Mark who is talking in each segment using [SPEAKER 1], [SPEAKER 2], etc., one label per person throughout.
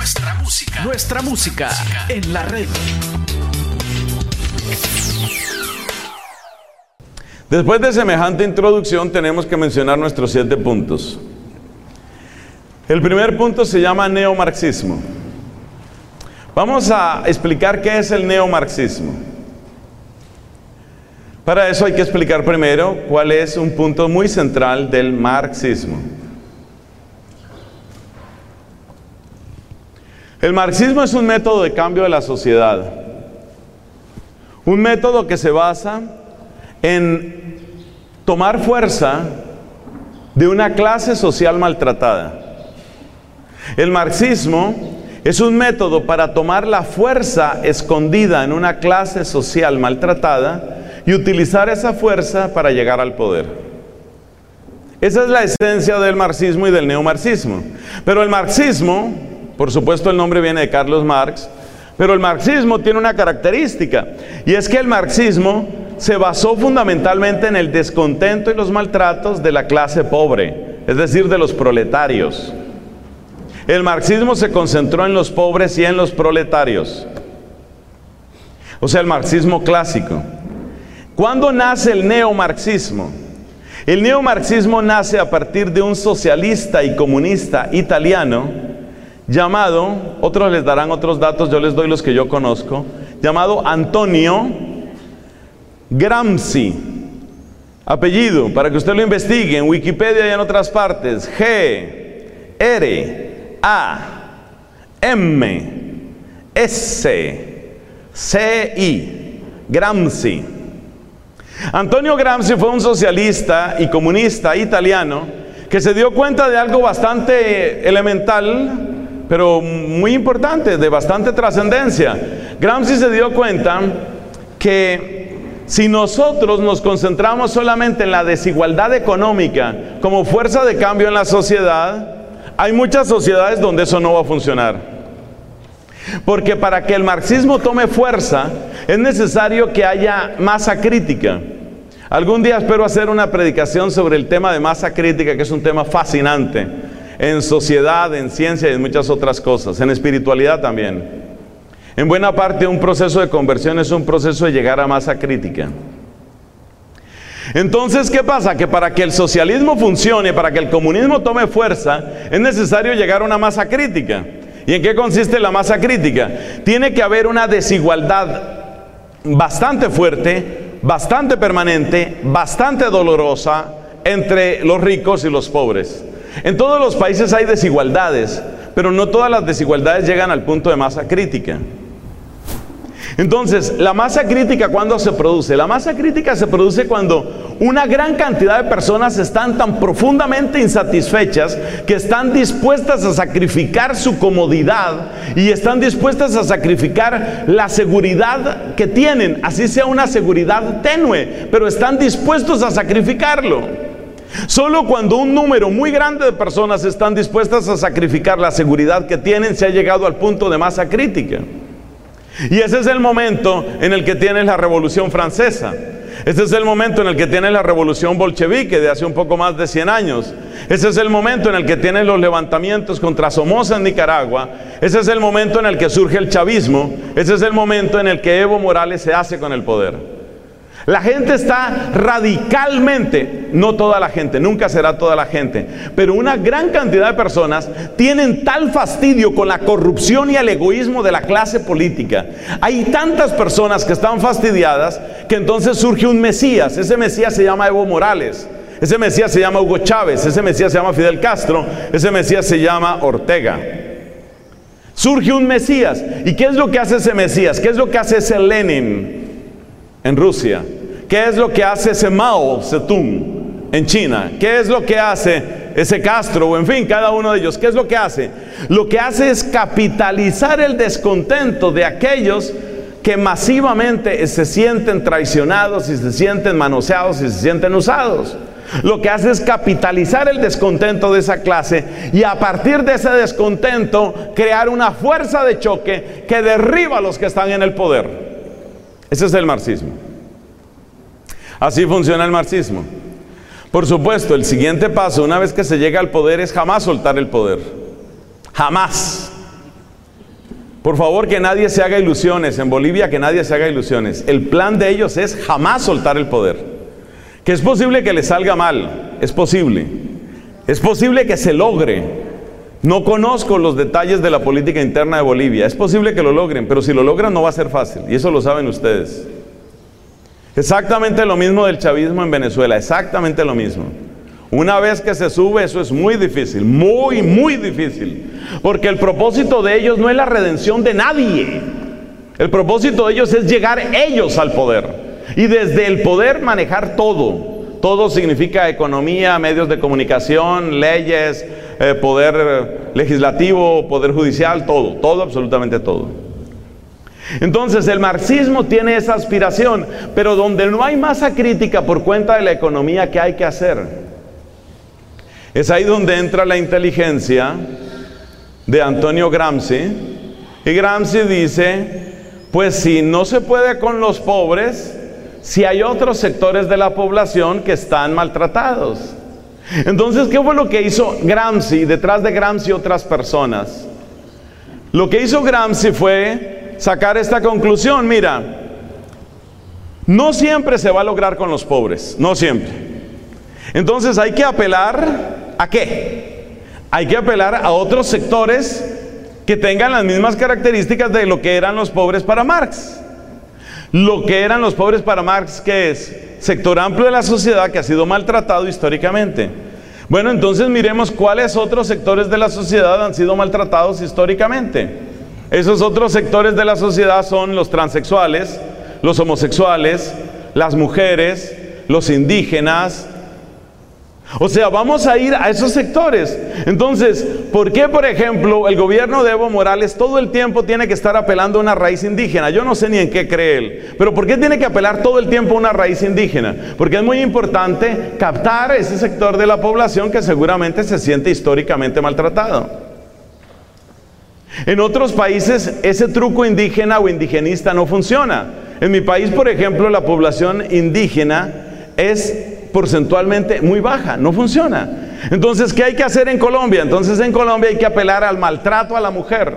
[SPEAKER 1] Nuestra música. Nuestra música en la red.
[SPEAKER 2] Después de semejante introducción tenemos que mencionar nuestros siete puntos. El primer punto se llama neomarxismo. Vamos a explicar qué es el neomarxismo. Para eso hay que explicar primero cuál es un punto muy central del marxismo. El marxismo es un método de cambio de la sociedad. Un método que se basa en tomar fuerza de una clase social maltratada. El marxismo es un método para tomar la fuerza escondida en una clase social maltratada y utilizar esa fuerza para llegar al poder. Esa es la esencia del marxismo y del neomarxismo. Pero el marxismo, por supuesto el nombre viene de Carlos Marx, pero el marxismo tiene una característica y es que el marxismo se basó fundamentalmente en el descontento y los maltratos de la clase pobre, es decir, de los proletarios. El marxismo se concentró en los pobres y en los proletarios. O sea, el marxismo clásico. ¿Cuándo nace el neomarxismo? El neomarxismo nace a partir de un socialista y comunista italiano llamado, otros les darán otros datos, yo les doy los que yo conozco, llamado Antonio Gramsci. Apellido, para que usted lo investigue en Wikipedia y en otras partes, G, R, A, M, S, C, I, Gramsci. Antonio Gramsci fue un socialista y comunista italiano que se dio cuenta de algo bastante elemental, pero muy importante, de bastante trascendencia. Gramsci se dio cuenta que si nosotros nos concentramos solamente en la desigualdad económica como fuerza de cambio en la sociedad, hay muchas sociedades donde eso no va a funcionar. Porque para que el marxismo tome fuerza es necesario que haya masa crítica. Algún día espero hacer una predicación sobre el tema de masa crítica, que es un tema fascinante en sociedad, en ciencia y en muchas otras cosas, en espiritualidad también. En buena parte un proceso de conversión es un proceso de llegar a masa crítica. Entonces, ¿qué pasa? Que para que el socialismo funcione, para que el comunismo tome fuerza, es necesario llegar a una masa crítica. ¿Y en qué consiste la masa crítica? Tiene que haber una desigualdad bastante fuerte, bastante permanente, bastante dolorosa entre los ricos y los pobres. En todos los países hay desigualdades, pero no todas las desigualdades llegan al punto de masa crítica. Entonces, la masa crítica, ¿cuándo se produce? La masa crítica se produce cuando una gran cantidad de personas están tan profundamente insatisfechas que están dispuestas a sacrificar su comodidad y están dispuestas a sacrificar la seguridad que tienen, así sea una seguridad tenue, pero están dispuestos a sacrificarlo. Solo cuando un número muy grande de personas están dispuestas a sacrificar la seguridad que tienen, se ha llegado al punto de masa crítica. Y ese es el momento en el que tienes la Revolución Francesa. Ese es el momento en el que tienes la Revolución Bolchevique de hace un poco más de 100 años. Ese es el momento en el que tienes los levantamientos contra Somoza en Nicaragua. Ese es el momento en el que surge el chavismo. Ese es el momento en el que Evo Morales se hace con el poder. La gente está radicalmente, no toda la gente, nunca será toda la gente, pero una gran cantidad de personas tienen tal fastidio con la corrupción y el egoísmo de la clase política. Hay tantas personas que están fastidiadas que entonces surge un Mesías. Ese Mesías se llama Evo Morales. Ese Mesías se llama Hugo Chávez, ese Mesías se llama Fidel Castro, ese Mesías se llama Ortega. Surge un Mesías. ¿Y qué es lo que hace ese Mesías? ¿Qué es lo que hace ese Lenin? en Rusia? ¿Qué es lo que hace ese Mao Zedong en China? ¿Qué es lo que hace ese Castro o en fin, cada uno de ellos? ¿Qué es lo que hace? Lo que hace es capitalizar el descontento de aquellos que masivamente se sienten traicionados y se sienten manoseados y se sienten usados. Lo que hace es capitalizar el descontento de esa clase y a partir de ese descontento crear una fuerza de choque que derriba a los que están en el poder. Ese es el marxismo. Así funciona el marxismo. Por supuesto, el siguiente paso, una vez que se llega al poder, es jamás soltar el poder. Jamás. Por favor, que nadie se haga ilusiones. En Bolivia, que nadie se haga ilusiones. El plan de ellos es jamás soltar el poder. Que es posible que le salga mal. Es posible. Es posible que se logre. No conozco los detalles de la política interna de Bolivia. Es posible que lo logren, pero si lo logran no va a ser fácil. Y eso lo saben ustedes. Exactamente lo mismo del chavismo en Venezuela. Exactamente lo mismo. Una vez que se sube, eso es muy difícil, muy, muy difícil. Porque el propósito de ellos no es la redención de nadie. El propósito de ellos es llegar ellos al poder. Y desde el poder manejar todo. Todo significa economía, medios de comunicación, leyes, eh, poder legislativo, poder judicial, todo, todo, absolutamente todo. Entonces el marxismo tiene esa aspiración, pero donde no hay masa crítica por cuenta de la economía, ¿qué hay que hacer? Es ahí donde entra la inteligencia de Antonio Gramsci. Y Gramsci dice, pues si no se puede con los pobres, si hay otros sectores de la población que están maltratados. Entonces, ¿qué fue lo que hizo Gramsci? Detrás de Gramsci otras personas. Lo que hizo Gramsci fue sacar esta conclusión, mira, no siempre se va a lograr con los pobres, no siempre. Entonces hay que apelar ¿A qué? Hay que apelar a otros sectores que tengan las mismas características de lo que eran los pobres para Marx. Lo que eran los pobres para Marx, que es sector amplio de la sociedad que ha sido maltratado históricamente. Bueno, entonces miremos cuáles otros sectores de la sociedad han sido maltratados históricamente. Esos otros sectores de la sociedad son los transexuales, los homosexuales, las mujeres, los indígenas, o sea, vamos a ir a esos sectores. Entonces, ¿por qué, por ejemplo, el gobierno de Evo Morales todo el tiempo tiene que estar apelando a una raíz indígena? Yo no sé ni en qué cree él, pero ¿por qué tiene que apelar todo el tiempo a una raíz indígena? Porque es muy importante captar ese sector de la población que seguramente se siente históricamente maltratado. En otros países ese truco indígena o indigenista no funciona. En mi país, por ejemplo, la población indígena es porcentualmente muy baja, no funciona. Entonces, ¿qué hay que hacer en Colombia? Entonces, en Colombia hay que apelar al maltrato a la mujer.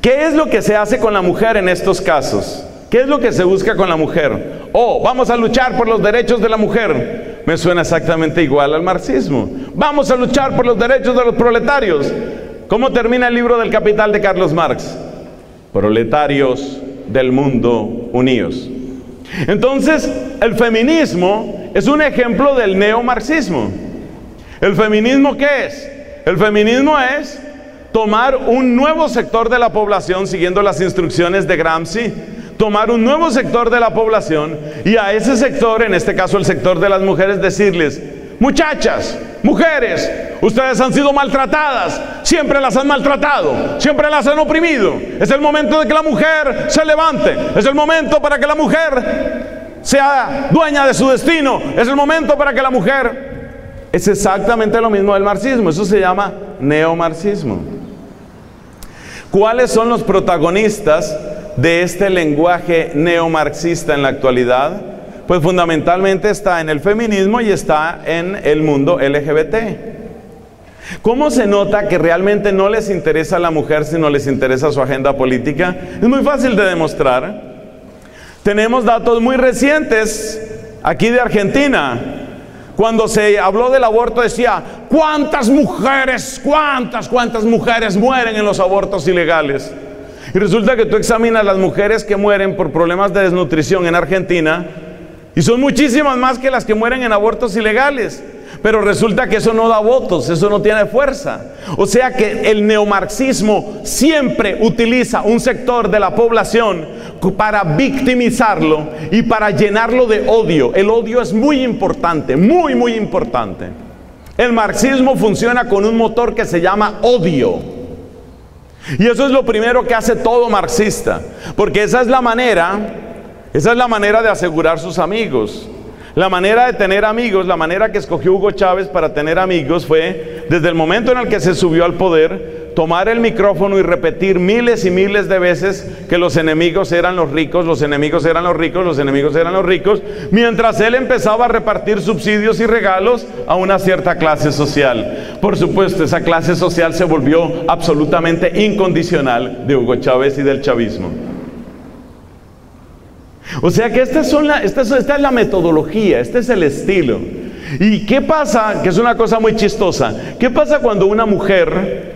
[SPEAKER 2] ¿Qué es lo que se hace con la mujer en estos casos? ¿Qué es lo que se busca con la mujer? Oh, vamos a luchar por los derechos de la mujer. Me suena exactamente igual al marxismo. Vamos a luchar por los derechos de los proletarios. ¿Cómo termina el libro del Capital de Carlos Marx? Proletarios del mundo unidos. Entonces, el feminismo es un ejemplo del neomarxismo. ¿El feminismo qué es? El feminismo es tomar un nuevo sector de la población siguiendo las instrucciones de Gramsci, tomar un nuevo sector de la población y a ese sector, en este caso el sector de las mujeres, decirles, muchachas, mujeres, ustedes han sido maltratadas, siempre las han maltratado, siempre las han oprimido. Es el momento de que la mujer se levante, es el momento para que la mujer sea dueña de su destino. Es el momento para que la mujer... Es exactamente lo mismo del marxismo. Eso se llama neomarxismo. ¿Cuáles son los protagonistas de este lenguaje neomarxista en la actualidad? Pues fundamentalmente está en el feminismo y está en el mundo LGBT. ¿Cómo se nota que realmente no les interesa a la mujer sino les interesa su agenda política? Es muy fácil de demostrar. Tenemos datos muy recientes aquí de Argentina. Cuando se habló del aborto decía, ¿cuántas mujeres, cuántas, cuántas mujeres mueren en los abortos ilegales? Y resulta que tú examinas las mujeres que mueren por problemas de desnutrición en Argentina y son muchísimas más que las que mueren en abortos ilegales. Pero resulta que eso no da votos, eso no tiene fuerza. O sea que el neomarxismo siempre utiliza un sector de la población para victimizarlo y para llenarlo de odio. El odio es muy importante, muy, muy importante. El marxismo funciona con un motor que se llama odio. Y eso es lo primero que hace todo marxista, porque esa es la manera, esa es la manera de asegurar sus amigos. La manera de tener amigos, la manera que escogió Hugo Chávez para tener amigos fue, desde el momento en el que se subió al poder, tomar el micrófono y repetir miles y miles de veces que los enemigos eran los ricos, los enemigos eran los ricos, los enemigos eran los ricos, mientras él empezaba a repartir subsidios y regalos a una cierta clase social. Por supuesto, esa clase social se volvió absolutamente incondicional de Hugo Chávez y del chavismo. O sea que esta, es la metodología, este es el estilo. ¿Y qué pasa? Que es una cosa muy chistosa. ¿Qué pasa cuando una mujer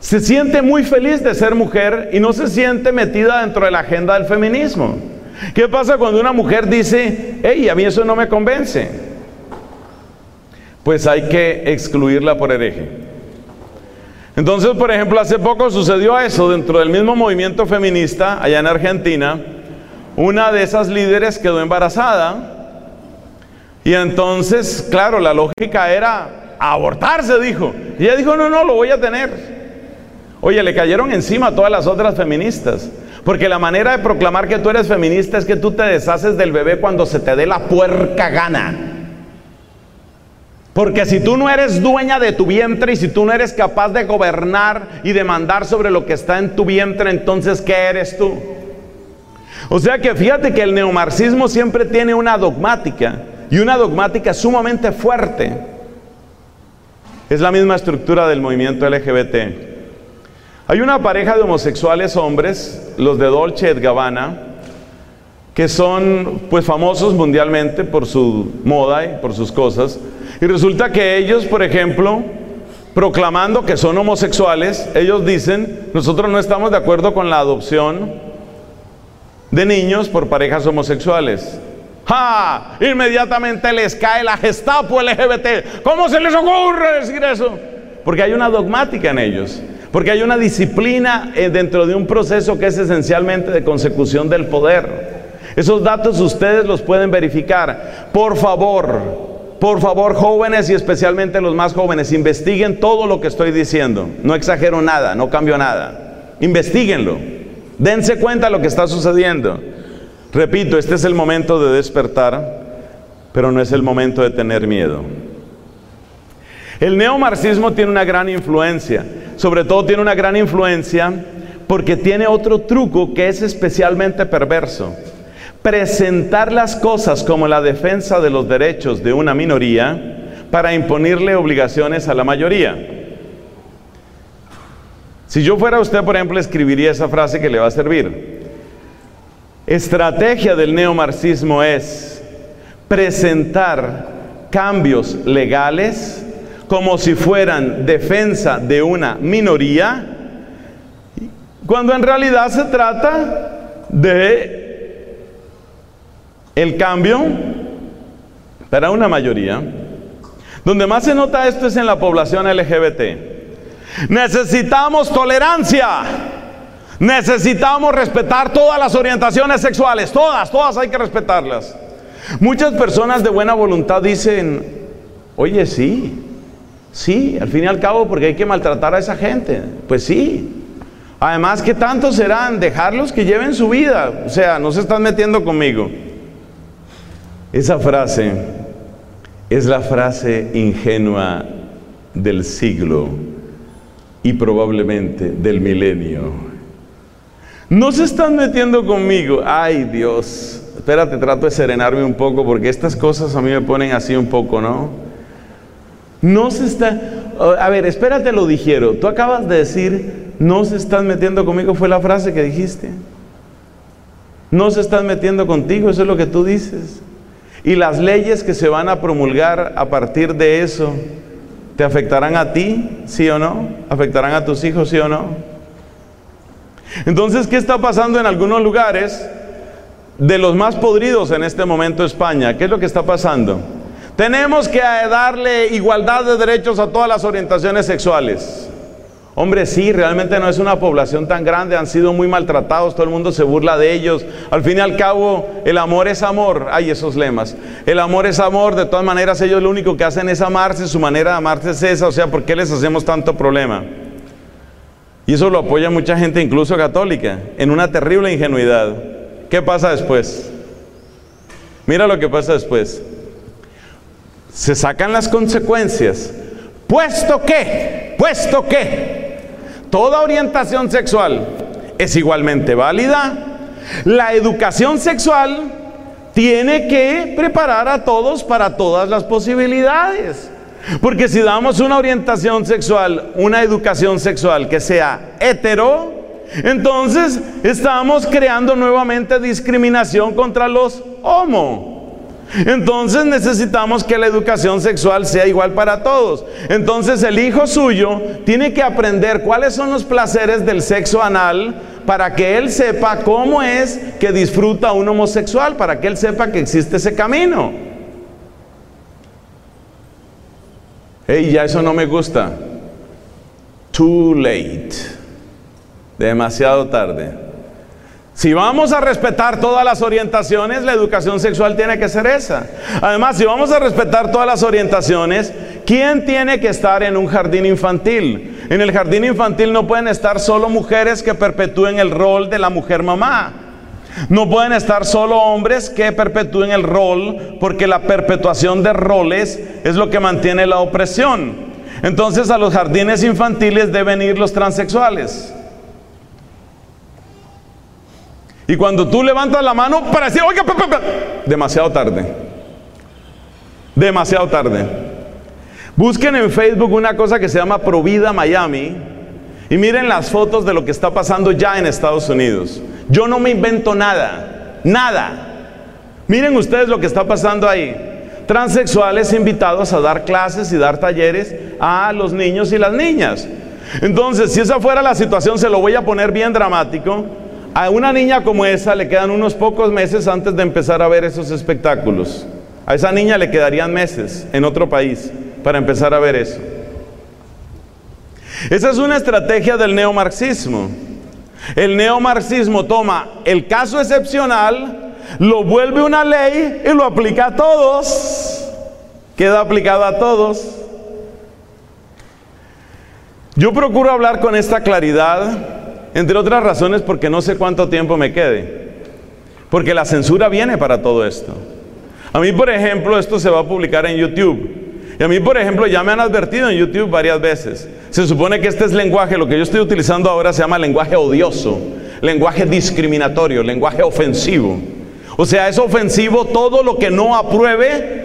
[SPEAKER 2] se siente muy feliz de ser mujer y no se siente metida dentro de la agenda del feminismo? ¿Qué pasa cuando una mujer dice, hey, a mí eso no me convence? Pues hay que excluirla por hereje. Entonces, por ejemplo, hace poco sucedió eso dentro del mismo movimiento feminista allá en Argentina. Una de esas líderes quedó embarazada y entonces, claro, la lógica era abortarse, dijo. Y ella dijo, no, no, lo voy a tener. Oye, le cayeron encima a todas las otras feministas. Porque la manera de proclamar que tú eres feminista es que tú te deshaces del bebé cuando se te dé la puerca gana. Porque si tú no eres dueña de tu vientre y si tú no eres capaz de gobernar y de mandar sobre lo que está en tu vientre, entonces ¿qué eres tú? O sea que fíjate que el neomarxismo siempre tiene una dogmática y una dogmática sumamente fuerte. Es la misma estructura del movimiento LGBT. Hay una pareja de homosexuales hombres, los de Dolce et Gabbana, que son pues famosos mundialmente por su moda y por sus cosas. Y resulta que ellos, por ejemplo, proclamando que son homosexuales, ellos dicen, nosotros no estamos de acuerdo con la adopción de niños por parejas homosexuales. ¡Ja! Inmediatamente les cae la Gestapo LGBT. ¿Cómo se les ocurre decir eso? Porque hay una dogmática en ellos. Porque hay una disciplina eh, dentro de un proceso que es esencialmente de consecución del poder. Esos datos ustedes los pueden verificar. Por favor, por favor, jóvenes y especialmente los más jóvenes, investiguen todo lo que estoy diciendo. No exagero nada, no cambio nada. Investíguenlo. Dense cuenta lo que está sucediendo. Repito, este es el momento de despertar, pero no es el momento de tener miedo. El neomarxismo tiene una gran influencia, sobre todo tiene una gran influencia porque tiene otro truco que es especialmente perverso. Presentar las cosas como la defensa de los derechos de una minoría para imponerle obligaciones a la mayoría. Si yo fuera usted, por ejemplo, escribiría esa frase que le va a servir estrategia del neomarxismo es presentar cambios legales como si fueran defensa de una minoría, cuando en realidad se trata de el cambio para una mayoría. Donde más se nota esto es en la población LGBT. Necesitamos tolerancia. Necesitamos respetar todas las orientaciones sexuales, todas, todas hay que respetarlas. Muchas personas de buena voluntad dicen, oye, sí, sí, al fin y al cabo porque hay que maltratar a esa gente. Pues sí. Además, ¿qué tanto serán? Dejarlos que lleven su vida. O sea, no se están metiendo conmigo. Esa frase es la frase ingenua del siglo y probablemente del milenio. No se están metiendo conmigo. Ay, Dios. Espérate, trato de serenarme un poco porque estas cosas a mí me ponen así un poco, ¿no? No se está... A ver, espérate, lo dijeron. Tú acabas de decir, no se están metiendo conmigo, fue la frase que dijiste. No se están metiendo contigo, eso es lo que tú dices. Y las leyes que se van a promulgar a partir de eso, ¿te afectarán a ti, sí o no? ¿Afectarán a tus hijos, sí o no? Entonces, ¿qué está pasando en algunos lugares de los más podridos en este momento España? ¿Qué es lo que está pasando? Tenemos que darle igualdad de derechos a todas las orientaciones sexuales. Hombre, sí, realmente no es una población tan grande, han sido muy maltratados, todo el mundo se burla de ellos. Al fin y al cabo, el amor es amor. Hay esos lemas. El amor es amor, de todas maneras ellos lo único que hacen es amarse, su manera de amarse es esa, o sea, ¿por qué les hacemos tanto problema? Y eso lo apoya mucha gente, incluso católica, en una terrible ingenuidad. ¿Qué pasa después? Mira lo que pasa después. Se sacan las consecuencias. Puesto que, puesto que, toda orientación sexual es igualmente válida. La educación sexual tiene que preparar a todos para todas las posibilidades. Porque si damos una orientación sexual, una educación sexual que sea hetero, entonces estamos creando nuevamente discriminación contra los homo. Entonces necesitamos que la educación sexual sea igual para todos. Entonces el hijo suyo tiene que aprender cuáles son los placeres del sexo anal para que él sepa cómo es que disfruta un homosexual, para que él sepa que existe ese camino. Hey, ya eso no me gusta. Too late. Demasiado tarde. Si vamos a respetar todas las orientaciones, la educación sexual tiene que ser esa. Además, si vamos a respetar todas las orientaciones, ¿quién tiene que estar en un jardín infantil? En el jardín infantil no pueden estar solo mujeres que perpetúen el rol de la mujer mamá. No pueden estar solo hombres que perpetúen el rol, porque la perpetuación de roles es lo que mantiene la opresión. Entonces a los jardines infantiles deben ir los transexuales. Y cuando tú levantas la mano para decir, oiga, demasiado tarde. Demasiado tarde. Busquen en Facebook una cosa que se llama Provida Miami y miren las fotos de lo que está pasando ya en Estados Unidos. Yo no me invento nada, nada. Miren ustedes lo que está pasando ahí. Transexuales invitados a dar clases y dar talleres a los niños y las niñas. Entonces, si esa fuera la situación, se lo voy a poner bien dramático. A una niña como esa le quedan unos pocos meses antes de empezar a ver esos espectáculos. A esa niña le quedarían meses en otro país para empezar a ver eso. Esa es una estrategia del neomarxismo. El neomarxismo toma el caso excepcional, lo vuelve una ley y lo aplica a todos. Queda aplicado a todos. Yo procuro hablar con esta claridad entre otras razones porque no sé cuánto tiempo me quede. Porque la censura viene para todo esto. A mí, por ejemplo, esto se va a publicar en YouTube. Y a mí, por ejemplo, ya me han advertido en YouTube varias veces. Se supone que este es lenguaje, lo que yo estoy utilizando ahora se llama lenguaje odioso, lenguaje discriminatorio, lenguaje ofensivo. O sea, es ofensivo todo lo que no apruebe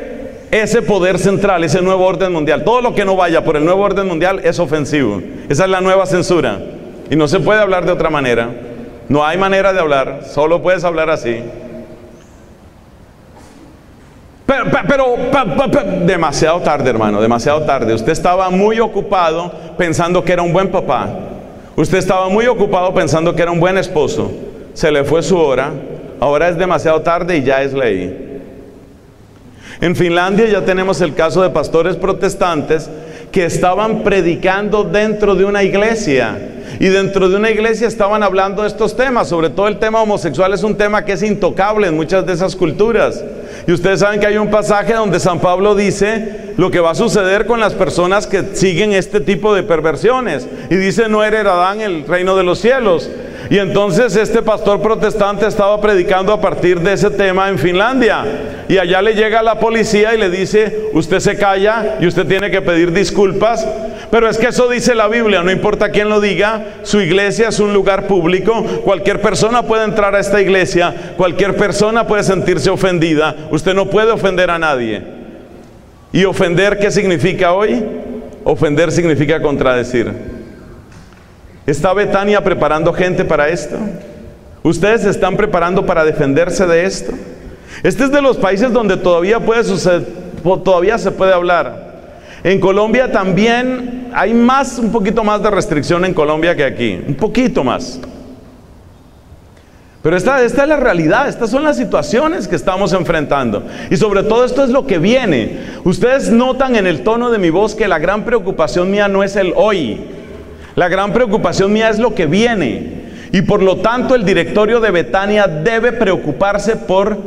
[SPEAKER 2] ese poder central, ese nuevo orden mundial. Todo lo que no vaya por el nuevo orden mundial es ofensivo. Esa es la nueva censura. Y no se puede hablar de otra manera. No hay manera de hablar, solo puedes hablar así. Pero, pero, demasiado tarde, hermano, demasiado tarde. Usted estaba muy ocupado pensando que era un buen papá. Usted estaba muy ocupado pensando que era un buen esposo. Se le fue su hora. Ahora es demasiado tarde y ya es ley. En Finlandia ya tenemos el caso de pastores protestantes que estaban predicando dentro de una iglesia y dentro de una iglesia estaban hablando de estos temas, sobre todo el tema homosexual es un tema que es intocable en muchas de esas culturas. Y ustedes saben que hay un pasaje donde San Pablo dice lo que va a suceder con las personas que siguen este tipo de perversiones. Y dice, no heredarán el reino de los cielos. Y entonces este pastor protestante estaba predicando a partir de ese tema en Finlandia. Y allá le llega la policía y le dice, usted se calla y usted tiene que pedir disculpas. Pero es que eso dice la Biblia, no importa quién lo diga, su iglesia es un lugar público, cualquier persona puede entrar a esta iglesia, cualquier persona puede sentirse ofendida, usted no puede ofender a nadie. ¿Y ofender qué significa hoy? Ofender significa contradecir. ¿Está Betania preparando gente para esto? ¿Ustedes se están preparando para defenderse de esto? Este es de los países donde todavía puede suceder, todavía se puede hablar. En Colombia también hay más, un poquito más de restricción en Colombia que aquí, un poquito más. Pero esta, esta, es la realidad, estas son las situaciones que estamos enfrentando. Y sobre todo esto es lo que viene. Ustedes notan en el tono de mi voz que la gran preocupación mía no es el hoy, la gran preocupación mía es lo que viene. Y por lo tanto el directorio de Betania debe preocuparse por,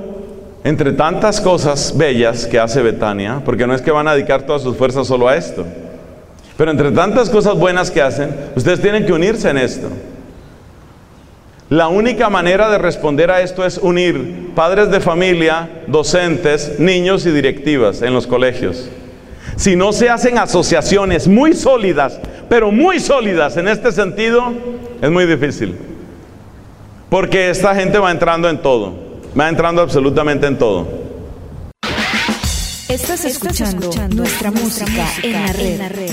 [SPEAKER 2] entre tantas cosas bellas que hace Betania, porque no es que van a dedicar todas sus fuerzas solo a esto, pero entre tantas cosas buenas que hacen, ustedes tienen que unirse en esto. La única manera de responder a esto es unir padres de familia, docentes, niños y directivas en los colegios. Si no se hacen asociaciones muy sólidas pero muy sólidas en este sentido, es muy difícil. Porque esta gente va entrando en todo, va entrando absolutamente en todo.
[SPEAKER 3] Estás escuchando, nuestra, música, en la red.